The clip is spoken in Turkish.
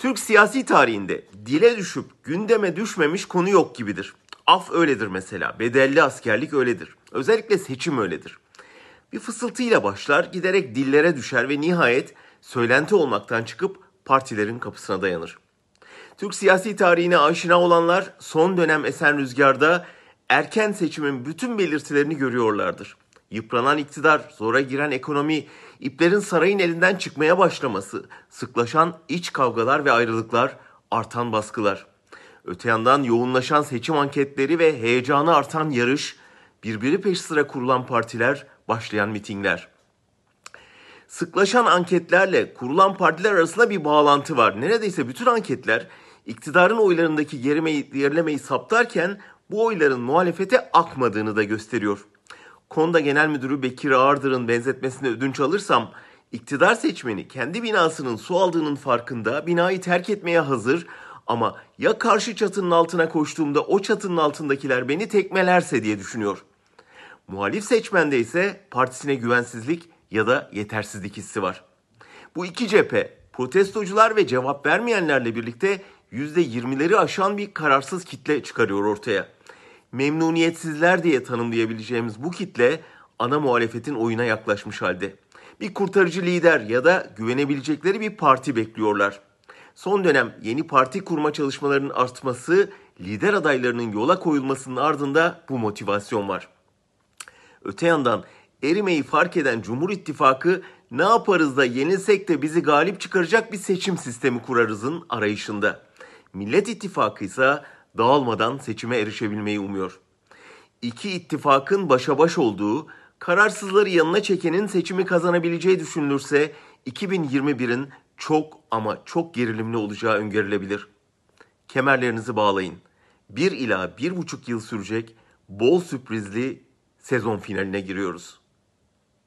Türk siyasi tarihinde dile düşüp gündeme düşmemiş konu yok gibidir. Af öyledir mesela, bedelli askerlik öyledir. Özellikle seçim öyledir. Bir fısıltıyla başlar, giderek dillere düşer ve nihayet söylenti olmaktan çıkıp partilerin kapısına dayanır. Türk siyasi tarihine aşina olanlar son dönem esen rüzgarda erken seçimin bütün belirtilerini görüyorlardır. Yıpranan iktidar, zora giren ekonomi, iplerin sarayın elinden çıkmaya başlaması, sıklaşan iç kavgalar ve ayrılıklar, artan baskılar. Öte yandan yoğunlaşan seçim anketleri ve heyecanı artan yarış, birbiri peş sıra kurulan partiler, başlayan mitingler. Sıklaşan anketlerle kurulan partiler arasında bir bağlantı var. Neredeyse bütün anketler iktidarın oylarındaki gerilemeyi saptarken bu oyların muhalefete akmadığını da gösteriyor. Konda Genel Müdürü Bekir Ağırdır'ın benzetmesine ödünç alırsam, iktidar seçmeni kendi binasının su aldığının farkında binayı terk etmeye hazır ama ya karşı çatının altına koştuğumda o çatının altındakiler beni tekmelerse diye düşünüyor. Muhalif seçmende ise partisine güvensizlik ya da yetersizlik hissi var. Bu iki cephe protestocular ve cevap vermeyenlerle birlikte %20'leri aşan bir kararsız kitle çıkarıyor ortaya memnuniyetsizler diye tanımlayabileceğimiz bu kitle ana muhalefetin oyuna yaklaşmış halde. Bir kurtarıcı lider ya da güvenebilecekleri bir parti bekliyorlar. Son dönem yeni parti kurma çalışmalarının artması, lider adaylarının yola koyulmasının ardında bu motivasyon var. Öte yandan erimeyi fark eden Cumhur İttifakı ne yaparız da yenilsek de bizi galip çıkaracak bir seçim sistemi kurarızın arayışında. Millet İttifakı ise dağılmadan seçime erişebilmeyi umuyor. İki ittifakın başa baş olduğu, kararsızları yanına çekenin seçimi kazanabileceği düşünülürse 2021'in çok ama çok gerilimli olacağı öngörülebilir. Kemerlerinizi bağlayın. Bir ila bir buçuk yıl sürecek bol sürprizli sezon finaline giriyoruz.